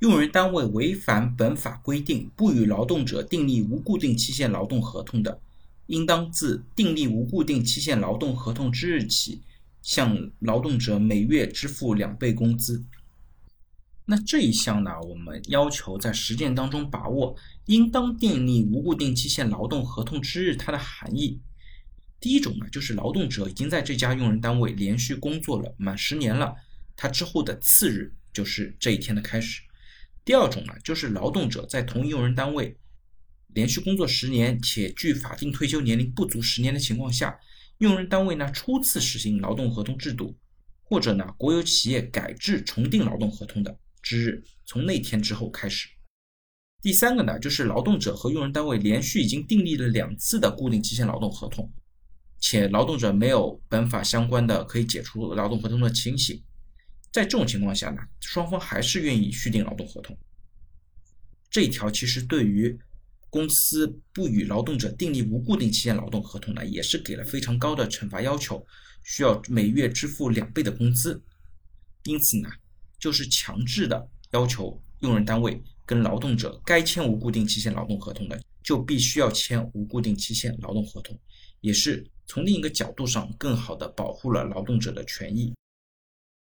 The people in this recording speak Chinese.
用人单位违反本法规定，不与劳动者订立无固定期限劳动合同的，应当自订立无固定期限劳动合同之日起，向劳动者每月支付两倍工资。那这一项呢，我们要求在实践当中把握应当订立无固定期限劳动合同之日它的含义。第一种呢，就是劳动者已经在这家用人单位连续工作了满十年了，他之后的次日就是这一天的开始。第二种呢，就是劳动者在同一用人单位连续工作十年，且距法定退休年龄不足十年的情况下，用人单位呢初次实行劳动合同制度，或者呢国有企业改制重订劳动合同的。之日从那天之后开始。第三个呢，就是劳动者和用人单位连续已经订立了两次的固定期限劳动合同，且劳动者没有本法相关的可以解除劳动合同的情形。在这种情况下呢，双方还是愿意续订劳动合同。这一条其实对于公司不与劳动者订立无固定期限劳动合同呢，也是给了非常高的惩罚要求，需要每月支付两倍的工资。因此呢。就是强制的要求用人单位跟劳动者该签无固定期限劳动合同的，就必须要签无固定期限劳动合同，也是从另一个角度上更好的保护了劳动者的权益。